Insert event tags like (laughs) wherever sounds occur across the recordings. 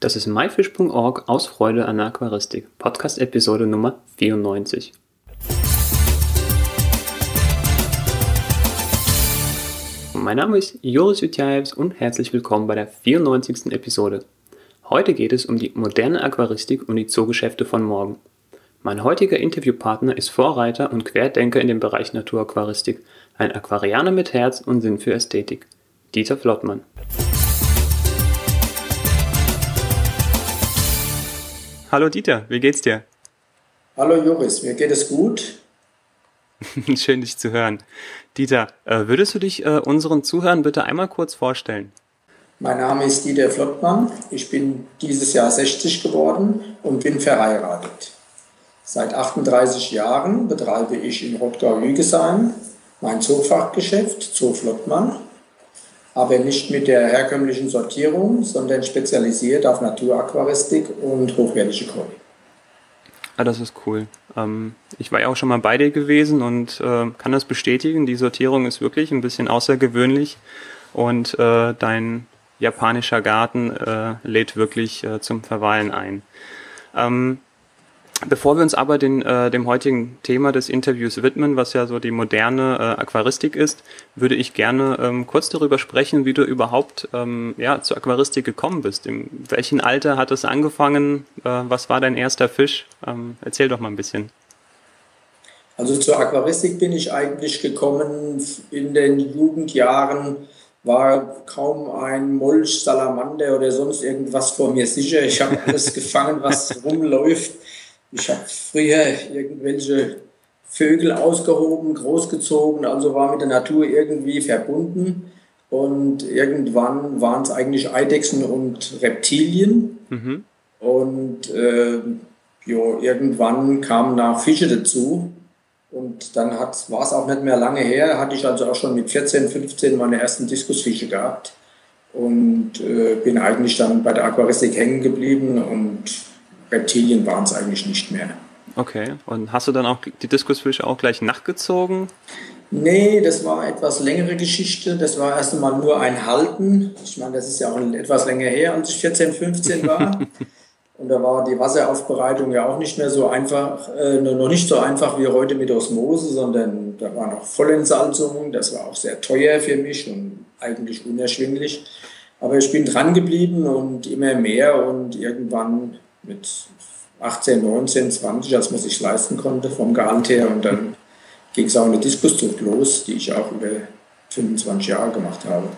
Das ist myfish.org aus Freude an der Aquaristik, Podcast-Episode Nummer 94. Mein Name ist Joris Jutjaevs und herzlich willkommen bei der 94. Episode. Heute geht es um die moderne Aquaristik und die Zoogeschäfte von morgen. Mein heutiger Interviewpartner ist Vorreiter und Querdenker in dem Bereich Naturaquaristik, ein Aquarianer mit Herz und Sinn für Ästhetik. Dieter Flottmann. Hallo Dieter, wie geht's dir? Hallo Joris, mir geht es gut. (laughs) Schön, dich zu hören. Dieter, äh, würdest du dich äh, unseren Zuhörern bitte einmal kurz vorstellen? Mein Name ist Dieter Flottmann. Ich bin dieses Jahr 60 geworden und bin verheiratet. Seit 38 Jahren betreibe ich in Rottgau-Hügesheim mein Zoofachgeschäft, Zoo Flottmann, aber nicht mit der herkömmlichen Sortierung, sondern spezialisiert auf Naturaquaristik und hochwertige Koi. Ah, das ist cool. Ähm, ich war ja auch schon mal bei dir gewesen und äh, kann das bestätigen. Die Sortierung ist wirklich ein bisschen außergewöhnlich und äh, dein japanischer Garten äh, lädt wirklich äh, zum Verweilen ein. Ähm, Bevor wir uns aber den, äh, dem heutigen Thema des Interviews widmen, was ja so die moderne äh, Aquaristik ist, würde ich gerne ähm, kurz darüber sprechen, wie du überhaupt ähm, ja, zur Aquaristik gekommen bist. In welchem Alter hat es angefangen? Äh, was war dein erster Fisch? Ähm, erzähl doch mal ein bisschen. Also zur Aquaristik bin ich eigentlich gekommen in den Jugendjahren war kaum ein Molch, Salamander oder sonst irgendwas vor mir sicher. Ich habe alles (laughs) gefangen, was rumläuft. Ich habe früher irgendwelche Vögel ausgehoben, großgezogen, also war mit der Natur irgendwie verbunden. Und irgendwann waren es eigentlich Eidechsen und Reptilien. Mhm. Und äh, jo, irgendwann kamen nach Fische dazu. Und dann war es auch nicht mehr lange her, hatte ich also auch schon mit 14, 15 meine ersten Diskusfische gehabt. Und äh, bin eigentlich dann bei der Aquaristik hängen geblieben und Reptilien waren es eigentlich nicht mehr. Okay, und hast du dann auch die Diskusfische auch gleich nachgezogen? Nee, das war etwas längere Geschichte. Das war erst einmal nur ein Halten. Ich meine, das ist ja auch etwas länger her, als ich 14, 15 war. (laughs) Und da war die Wasseraufbereitung ja auch nicht mehr so einfach, äh, noch nicht so einfach wie heute mit Osmose, sondern da war noch Vollentsalzung. Das war auch sehr teuer für mich und eigentlich unerschwinglich. Aber ich bin dran geblieben und immer mehr und irgendwann mit 18, 19, 20, als man sich leisten konnte vom Gehalt her. Und dann ging es auch eine Diskuszucht los, die ich auch über 25 Jahre gemacht habe.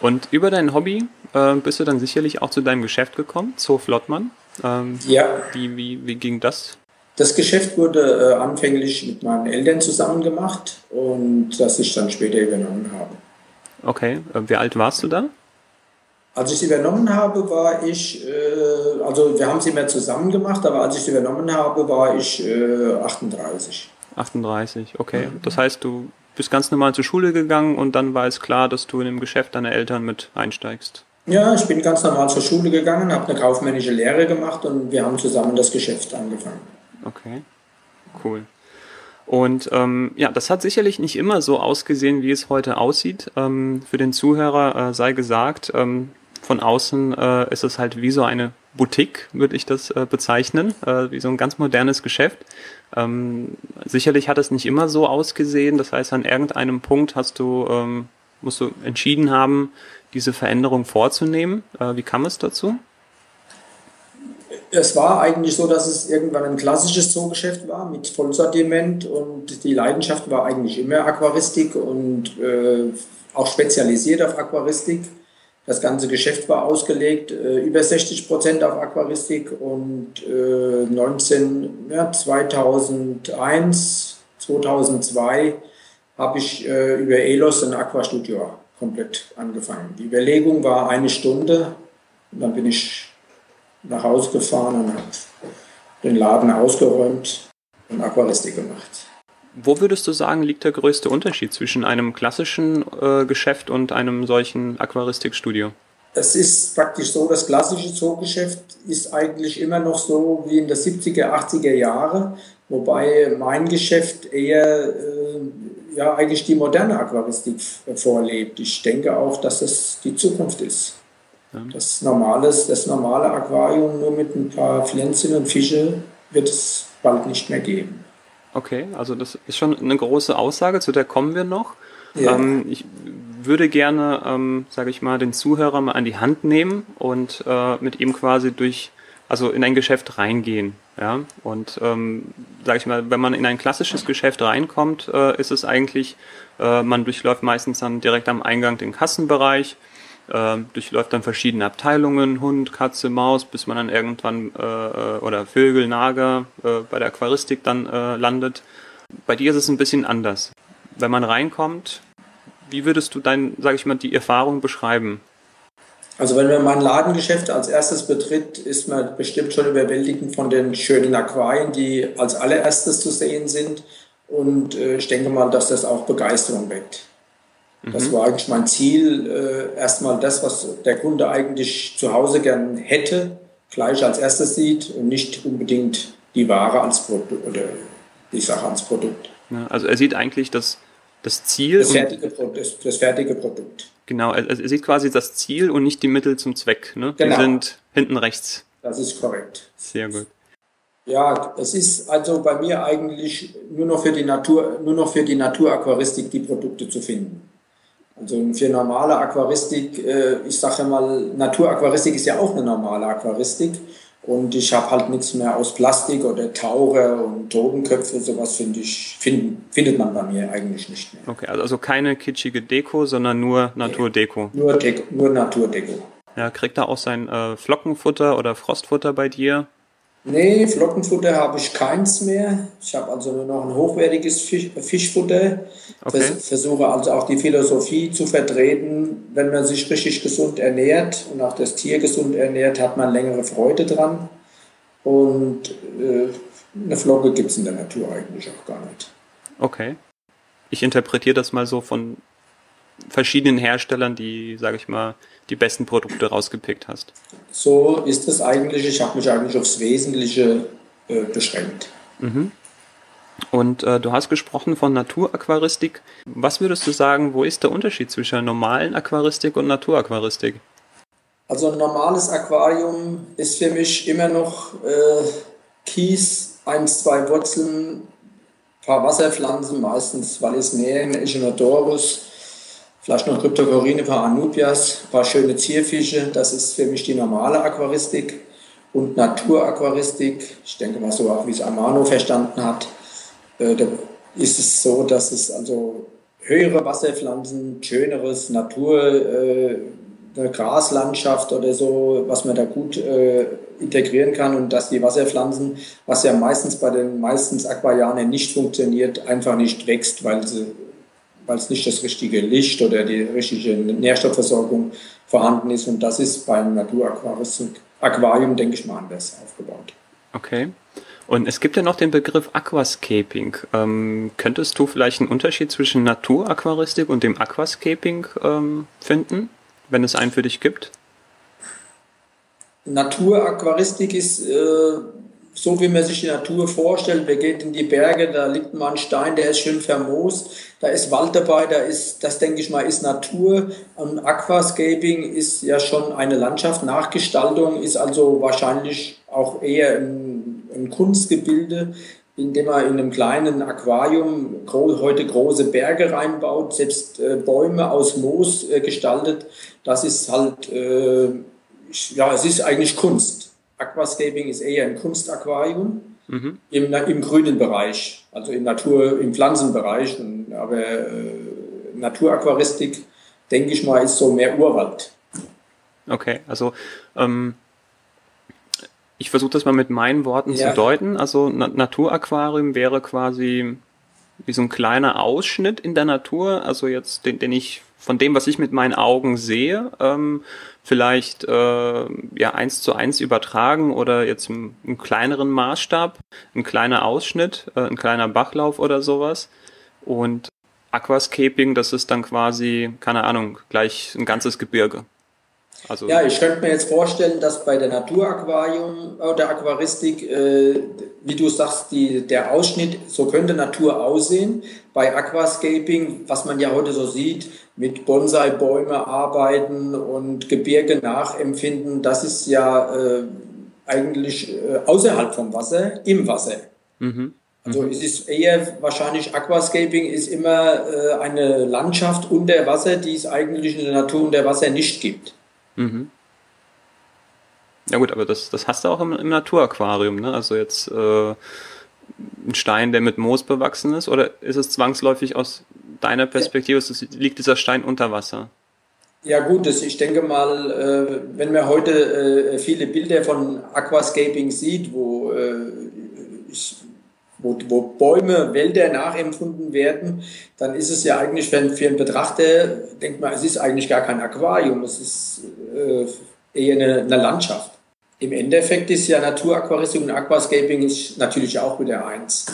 Und über dein Hobby äh, bist du dann sicherlich auch zu deinem Geschäft gekommen, Zoo Flottmann. Ähm, ja. Wie, wie, wie ging das? Das Geschäft wurde äh, anfänglich mit meinen Eltern zusammen gemacht und das ich dann später übernommen habe. Okay, äh, wie alt warst du da? Als ich sie übernommen habe, war ich, äh, also wir haben sie mehr zusammen gemacht, aber als ich sie übernommen habe, war ich äh, 38. 38, okay. Mhm. Das heißt, du bist ganz normal zur Schule gegangen und dann war es klar, dass du in dem Geschäft deiner Eltern mit einsteigst. Ja, ich bin ganz normal zur Schule gegangen, habe eine kaufmännische Lehre gemacht und wir haben zusammen das Geschäft angefangen. Okay, cool. Und ähm, ja, das hat sicherlich nicht immer so ausgesehen, wie es heute aussieht. Ähm, für den Zuhörer äh, sei gesagt, ähm, von außen äh, ist es halt wie so eine Boutique, würde ich das äh, bezeichnen, äh, wie so ein ganz modernes Geschäft. Ähm, sicherlich hat es nicht immer so ausgesehen. Das heißt, an irgendeinem Punkt hast du, ähm, musst du entschieden haben, diese Veränderung vorzunehmen. Äh, wie kam es dazu? Es war eigentlich so, dass es irgendwann ein klassisches Zoogeschäft war mit Vollsortiment und die Leidenschaft war eigentlich immer Aquaristik und äh, auch spezialisiert auf Aquaristik. Das ganze Geschäft war ausgelegt, äh, über 60 Prozent auf Aquaristik und äh, 19, ja, 2001, 2002 habe ich äh, über ELOS ein Aquastudio komplett angefangen. Die Überlegung war eine Stunde und dann bin ich nach Hause gefahren und habe den Laden ausgeräumt und Aquaristik gemacht. Wo würdest du sagen, liegt der größte Unterschied zwischen einem klassischen äh, Geschäft und einem solchen Aquaristikstudio? Es ist praktisch so, das klassische Zoogeschäft ist eigentlich immer noch so wie in der 70er, 80er Jahre, wobei mein Geschäft eher äh, ja eigentlich die moderne Aquaristik vorlebt. Ich denke auch, dass das die Zukunft ist. Ja. Das, normales, das normale Aquarium nur mit ein paar Pflänzchen und Fische wird es bald nicht mehr geben. Okay, also das ist schon eine große Aussage, zu der kommen wir noch. Ja. Ähm, ich würde gerne, ähm, sage ich mal, den Zuhörer mal an die Hand nehmen und äh, mit ihm quasi durch, also in ein Geschäft reingehen. Ja, und ähm, sage ich mal, wenn man in ein klassisches Geschäft reinkommt, äh, ist es eigentlich, äh, man durchläuft meistens dann direkt am Eingang den Kassenbereich, äh, durchläuft dann verschiedene Abteilungen, Hund, Katze, Maus, bis man dann irgendwann äh, äh oder Vögel, Nager äh, bei der Aquaristik dann äh, landet. Bei dir ist es ein bisschen anders. Wenn man reinkommt, wie würdest du dein, sage ich mal, die Erfahrung beschreiben? Also wenn man mein Ladengeschäft als erstes betritt, ist man bestimmt schon überwältigend von den schönen Aquarien, die als allererstes zu sehen sind. Und äh, ich denke mal, dass das auch Begeisterung weckt. Mhm. Das war eigentlich mein Ziel, äh, erstmal das, was der Kunde eigentlich zu Hause gern hätte, gleich als erstes sieht und nicht unbedingt die Ware als Produkt oder die Sache als Produkt. Ja, also er sieht eigentlich das, das Ziel. Das fertige, das, das fertige Produkt. Genau, also er sieht quasi das Ziel und nicht die Mittel zum Zweck. Ne? Genau. Die sind hinten rechts. Das ist korrekt. Sehr gut. Ja, es ist also bei mir eigentlich nur noch für die Natur, nur noch für die Naturaquaristik die Produkte zu finden. Also für normale Aquaristik, äh, ich sage mal, Naturaquaristik ist ja auch eine normale Aquaristik. Und ich habe halt nichts mehr aus Plastik oder Taucher und Totenköpfe, sowas finde ich, find, findet man bei mir eigentlich nicht mehr. Okay, also keine kitschige Deko, sondern nur Naturdeko. Nee, nur, Deko, nur Naturdeko. Ja, kriegt er auch sein äh, Flockenfutter oder Frostfutter bei dir? Nee, Flockenfutter habe ich keins mehr. Ich habe also nur noch ein hochwertiges Fisch, Fischfutter. Okay. Vers versuche also auch die Philosophie zu vertreten, wenn man sich richtig gesund ernährt und auch das Tier gesund ernährt, hat man längere Freude dran. Und äh, eine Flocke gibt es in der Natur eigentlich auch gar nicht. Okay. Ich interpretiere das mal so von verschiedenen Herstellern, die, sage ich mal, die besten Produkte rausgepickt hast. So ist es eigentlich. Ich habe mich eigentlich aufs Wesentliche äh, beschränkt. Mhm. Und äh, du hast gesprochen von Naturaquaristik. Was würdest du sagen, wo ist der Unterschied zwischen normalen Aquaristik und Naturaquaristik? Also ein normales Aquarium ist für mich immer noch äh, Kies, eins, zwei Wurzeln, ein paar Wasserpflanzen, meistens Vallisneaen, Echinodorus, Vielleicht noch Kryptokorine, ein paar Anubias, ein paar schöne Zierfische. Das ist für mich die normale Aquaristik. Und Naturaquaristik, ich denke mal so auch wie es Amano verstanden hat, äh, da ist es so, dass es also höhere Wasserpflanzen, schöneres Natur, äh, eine Graslandschaft oder so, was man da gut äh, integrieren kann und dass die Wasserpflanzen, was ja meistens bei den meistens Aquarianern nicht funktioniert, einfach nicht wächst, weil sie weil es nicht das richtige Licht oder die richtige Nährstoffversorgung vorhanden ist. Und das ist beim Naturaquarium, denke ich mal, anders aufgebaut. Okay. Und es gibt ja noch den Begriff Aquascaping. Ähm, könntest du vielleicht einen Unterschied zwischen Naturaquaristik und dem Aquascaping ähm, finden, wenn es einen für dich gibt? Naturaquaristik ist äh, so wie man sich die Natur vorstellt. Wir gehen in die Berge, da liegt mal ein Stein, der ist schön vermoost, da ist Wald dabei, da ist, das denke ich mal, ist Natur. Und Aquascaping ist ja schon eine Landschaft, Nachgestaltung ist also wahrscheinlich auch eher ein, ein Kunstgebilde, indem man in einem kleinen Aquarium heute große Berge reinbaut, selbst äh, Bäume aus Moos äh, gestaltet. Das ist halt, äh, ja, es ist eigentlich Kunst. Aquascaping ist eher ein Kunstaquarium mhm. im, im grünen Bereich, also im Natur, im Pflanzenbereich. Aber äh, Naturaquaristik, denke ich mal, ist so mehr Urwald. Okay, also ähm, ich versuche das mal mit meinen Worten ja. zu deuten. Also Na Naturaquarium wäre quasi wie so ein kleiner Ausschnitt in der Natur, also jetzt, den, den ich von dem, was ich mit meinen Augen sehe, ähm, vielleicht äh, ja eins zu eins übertragen oder jetzt im, kleineren Maßstab, ein kleiner Ausschnitt, äh, ein kleiner Bachlauf oder sowas. Und Aquascaping, das ist dann quasi, keine Ahnung, gleich ein ganzes Gebirge. Also ja, ich könnte mir jetzt vorstellen, dass bei der Naturaquarium oder Aquaristik, äh, wie du sagst, die, der Ausschnitt, so könnte Natur aussehen. Bei Aquascaping, was man ja heute so sieht, mit Bonsai-Bäume arbeiten und Gebirge nachempfinden, das ist ja äh, eigentlich äh, außerhalb vom Wasser, im Wasser. Mhm. Also es ist eher wahrscheinlich Aquascaping ist immer äh, eine Landschaft unter Wasser, die es eigentlich in der Natur unter Wasser nicht gibt. Mhm. Ja gut, aber das, das hast du auch im, im Naturaquarium, ne? Also jetzt äh, ein Stein, der mit Moos bewachsen ist, oder ist es zwangsläufig aus deiner Perspektive, ja. liegt dieser Stein unter Wasser? Ja gut, das, ich denke mal, äh, wenn man heute äh, viele Bilder von Aquascaping sieht, wo, äh, ich, wo, wo, Bäume, Wälder nachempfunden werden, dann ist es ja eigentlich für, für einen Betrachter, denkt man, es ist eigentlich gar kein Aquarium, es ist äh, eher eine, eine Landschaft. Im Endeffekt ist ja Naturaquaristik und Aquascaping ist natürlich auch wieder eins.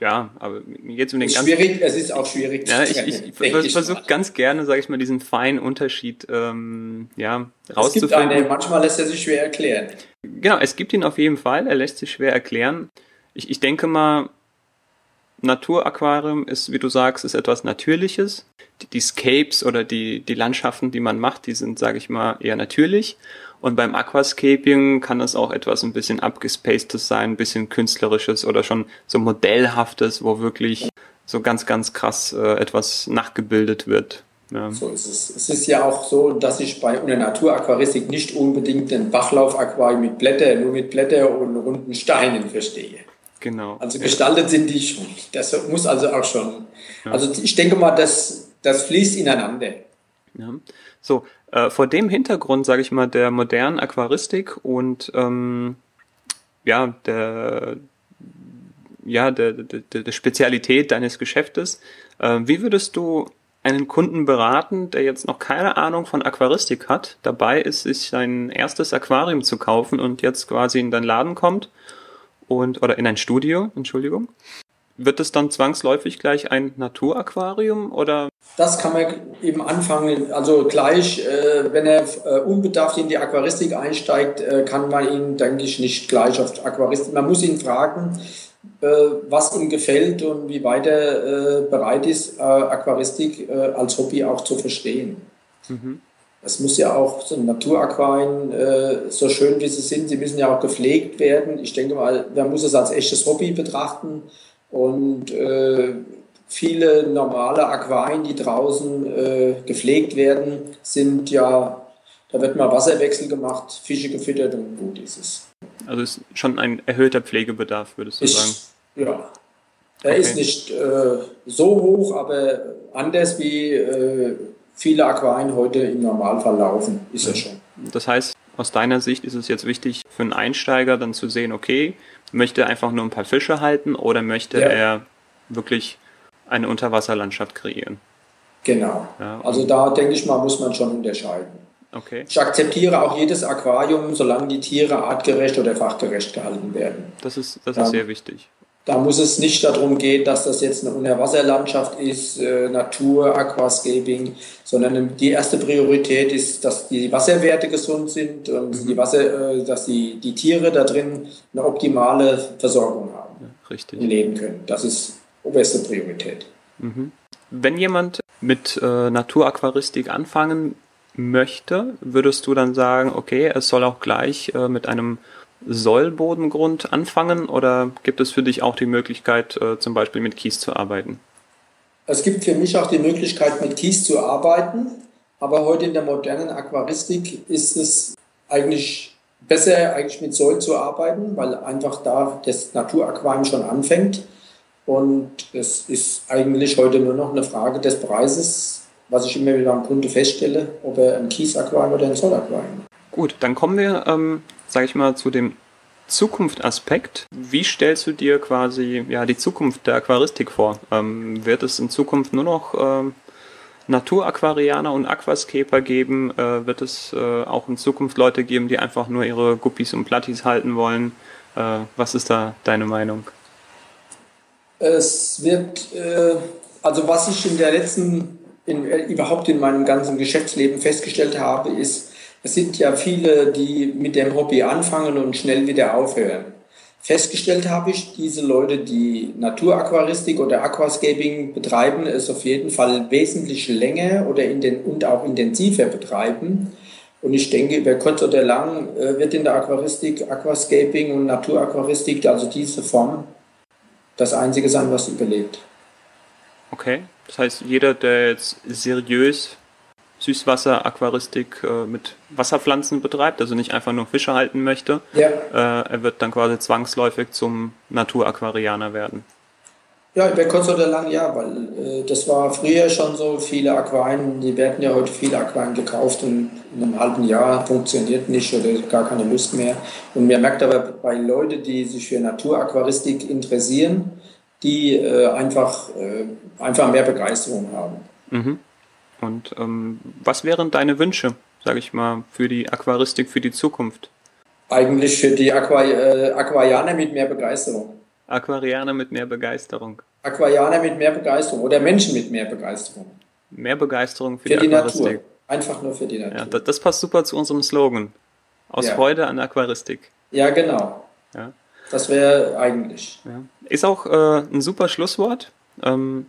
Ja, aber mir geht es um den ganzen... Schwierig, es ist auch schwierig. Ja, ich, ich, ich versuche ganz gerne, sage ich mal, diesen feinen Unterschied ähm, ja, rauszufinden. Es gibt eine, manchmal lässt er sich schwer erklären. Genau, es gibt ihn auf jeden Fall, er lässt sich schwer erklären. Ich, ich denke mal, Naturaquarium ist, wie du sagst, ist etwas Natürliches. Die, die Scapes oder die, die Landschaften, die man macht, die sind, sage ich mal, eher natürlich. Und beim Aquascaping kann es auch etwas ein bisschen abgespacedes sein, ein bisschen künstlerisches oder schon so modellhaftes, wo wirklich so ganz, ganz krass äh, etwas nachgebildet wird. Ja. So ist es. Es ist ja auch so, dass ich bei einer Naturaquaristik nicht unbedingt den Bachlaufaquarium mit Blätter, nur mit Blätter und runden Steinen verstehe. Genau. Also gestaltet sind die schon. Das muss also auch schon. Ja. Also ich denke mal, das, das fließt ineinander. Ja. So, äh, vor dem Hintergrund, sage ich mal, der modernen Aquaristik und ähm, ja, der, ja, der, der, der Spezialität deines Geschäftes, äh, wie würdest du einen Kunden beraten, der jetzt noch keine Ahnung von Aquaristik hat, dabei ist, sich sein erstes Aquarium zu kaufen und jetzt quasi in deinen Laden kommt und oder in ein Studio, Entschuldigung, wird es dann zwangsläufig gleich ein Naturaquarium oder? Das kann man eben anfangen. Also gleich, äh, wenn er äh, unbedarft in die Aquaristik einsteigt, äh, kann man ihn, denke ich, nicht gleich auf Aquaristik. Man muss ihn fragen, was ihm gefällt und wie weit er äh, bereit ist, äh, Aquaristik als Hobby auch zu verstehen. Mhm. Es muss ja auch so Naturaquarien, äh, so schön wie sie sind, sie müssen ja auch gepflegt werden. Ich denke mal, man muss es als echtes Hobby betrachten. Und äh, viele normale Aquarien, die draußen äh, gepflegt werden, sind ja, da wird mal Wasserwechsel gemacht, Fische gefüttert und gut ist es. Also ist schon ein erhöhter Pflegebedarf, würdest du ist, sagen? Ja. Er okay. ist nicht äh, so hoch, aber anders wie äh, viele Aquarien heute im Normalfall laufen, ist er schon. Das heißt, aus deiner Sicht ist es jetzt wichtig für einen Einsteiger dann zu sehen, okay, möchte er einfach nur ein paar Fische halten oder möchte ja. er wirklich eine Unterwasserlandschaft kreieren? Genau. Ja, also da denke ich mal, muss man schon unterscheiden. Okay. Ich akzeptiere auch jedes Aquarium, solange die Tiere artgerecht oder fachgerecht gehalten werden. Das ist, das ist sehr wichtig. Da muss es nicht darum gehen, dass das jetzt eine Unterwasserlandschaft ist, äh, Natur, Aquascaping, sondern die erste Priorität ist, dass die Wasserwerte gesund sind und mhm. die Wasser, äh, dass die, die Tiere da drin eine optimale Versorgung haben ja, richtig. und leben können. Das ist oberste Priorität. Mhm. Wenn jemand mit äh, Naturaquaristik anfangen möchte, würdest du dann sagen, okay, es soll auch gleich äh, mit einem Sollbodengrund anfangen oder gibt es für dich auch die Möglichkeit, äh, zum Beispiel mit Kies zu arbeiten? Es gibt für mich auch die Möglichkeit, mit Kies zu arbeiten, aber heute in der modernen Aquaristik ist es eigentlich besser, eigentlich mit Säulen zu arbeiten, weil einfach da das Naturaquarium schon anfängt. Und es ist eigentlich heute nur noch eine Frage des Preises, was ich immer wieder am Kunde feststelle, ob er ein Kiesaquarium oder ein Zollaquarium Gut, dann kommen wir ähm, sage ich mal, zu dem Zukunftsaspekt. Wie stellst du dir quasi ja, die Zukunft der Aquaristik vor? Ähm, wird es in Zukunft nur noch ähm, Naturaquarianer und Aquascaper geben? Äh, wird es äh, auch in Zukunft Leute geben, die einfach nur ihre Guppies und Plattis halten wollen? Äh, was ist da deine Meinung? Es wird, äh, also was ich in der letzten in, äh, überhaupt in meinem ganzen Geschäftsleben festgestellt habe, ist, es sind ja viele, die mit dem Hobby anfangen und schnell wieder aufhören. Festgestellt habe ich, diese Leute, die Naturaquaristik oder Aquascaping betreiben, es auf jeden Fall wesentlich länger oder in den, und auch intensiver betreiben. Und ich denke, über kurz oder lang äh, wird in der Aquaristik, Aquascaping und Naturaquaristik, also diese Form, das Einzige sein, was überlebt. Okay, das heißt, jeder, der jetzt seriös Süßwasser-Aquaristik äh, mit Wasserpflanzen betreibt, also nicht einfach nur Fische halten möchte, ja. äh, er wird dann quasi zwangsläufig zum Naturaquarianer werden. Ja, über kurz oder lang ja, weil äh, das war früher schon so, viele Aquarien, die werden ja heute viele Aquarien gekauft und in einem halben Jahr funktioniert nicht oder gar keine Lust mehr. Und man merkt aber bei Leuten, die sich für Naturaquaristik interessieren, die äh, einfach, äh, einfach mehr Begeisterung haben. Mhm. Und ähm, was wären deine Wünsche, sage ich mal, für die Aquaristik für die Zukunft? Eigentlich für die Aqua, äh, Aquarianer mit mehr Begeisterung. Aquarianer mit mehr Begeisterung. Aquarianer mit mehr Begeisterung oder Menschen mit mehr Begeisterung. Mehr Begeisterung für, für die, die Natur. Einfach nur für die Natur. Ja, das, das, passt super zu unserem Slogan. Aus ja. Freude an Aquaristik. Ja, genau. Ja. Das wäre eigentlich. Ja. Ist auch äh, ein super Schlusswort. Ähm,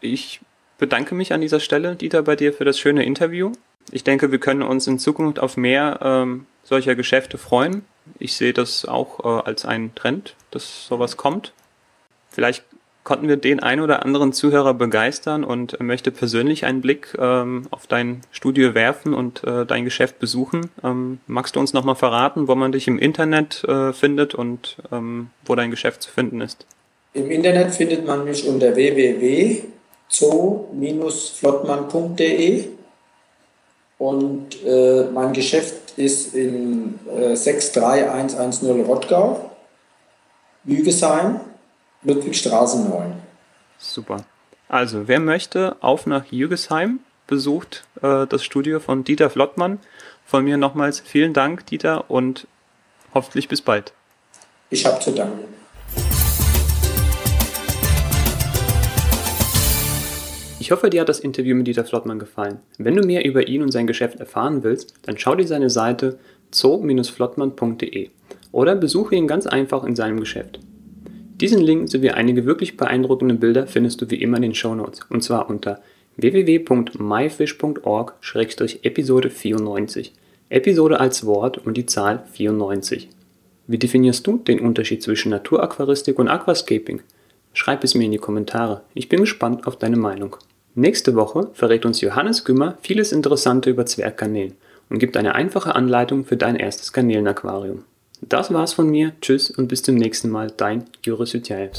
ich bedanke mich an dieser Stelle, Dieter, bei dir für das schöne Interview. Ich denke, wir können uns in Zukunft auf mehr ähm, solcher Geschäfte freuen. Ich sehe das auch äh, als einen Trend, dass sowas kommt. Vielleicht konnten wir den ein oder anderen Zuhörer begeistern und möchte persönlich einen Blick ähm, auf dein Studio werfen und äh, dein Geschäft besuchen. Ähm, magst du uns nochmal verraten, wo man dich im Internet äh, findet und ähm, wo dein Geschäft zu finden ist? Im Internet findet man mich unter www.zoo-flottmann.de und äh, mein Geschäft ist in äh, 63110 Rottgau, Lügesheim Ludwigstraße 9. Super. Also, wer möchte, auf nach Jügesheim, besucht äh, das Studio von Dieter Flottmann. Von mir nochmals vielen Dank, Dieter, und hoffentlich bis bald. Ich habe zu danken. Ich hoffe, dir hat das Interview mit Dieter Flottmann gefallen. Wenn du mehr über ihn und sein Geschäft erfahren willst, dann schau dir seine Seite zoo-flottmann.de oder besuche ihn ganz einfach in seinem Geschäft. Diesen Link sowie einige wirklich beeindruckende Bilder findest du wie immer in den Show Notes und zwar unter www.myfish.org-episode 94. Episode als Wort und die Zahl 94. Wie definierst du den Unterschied zwischen Naturaquaristik und Aquascaping? Schreib es mir in die Kommentare. Ich bin gespannt auf deine Meinung. Nächste Woche verrät uns Johannes Gümmer vieles Interessante über Zwerggarnelen und gibt eine einfache Anleitung für dein erstes Garnelenaquarium. Das war's von mir. Tschüss und bis zum nächsten Mal. Dein Joris Hütjaev.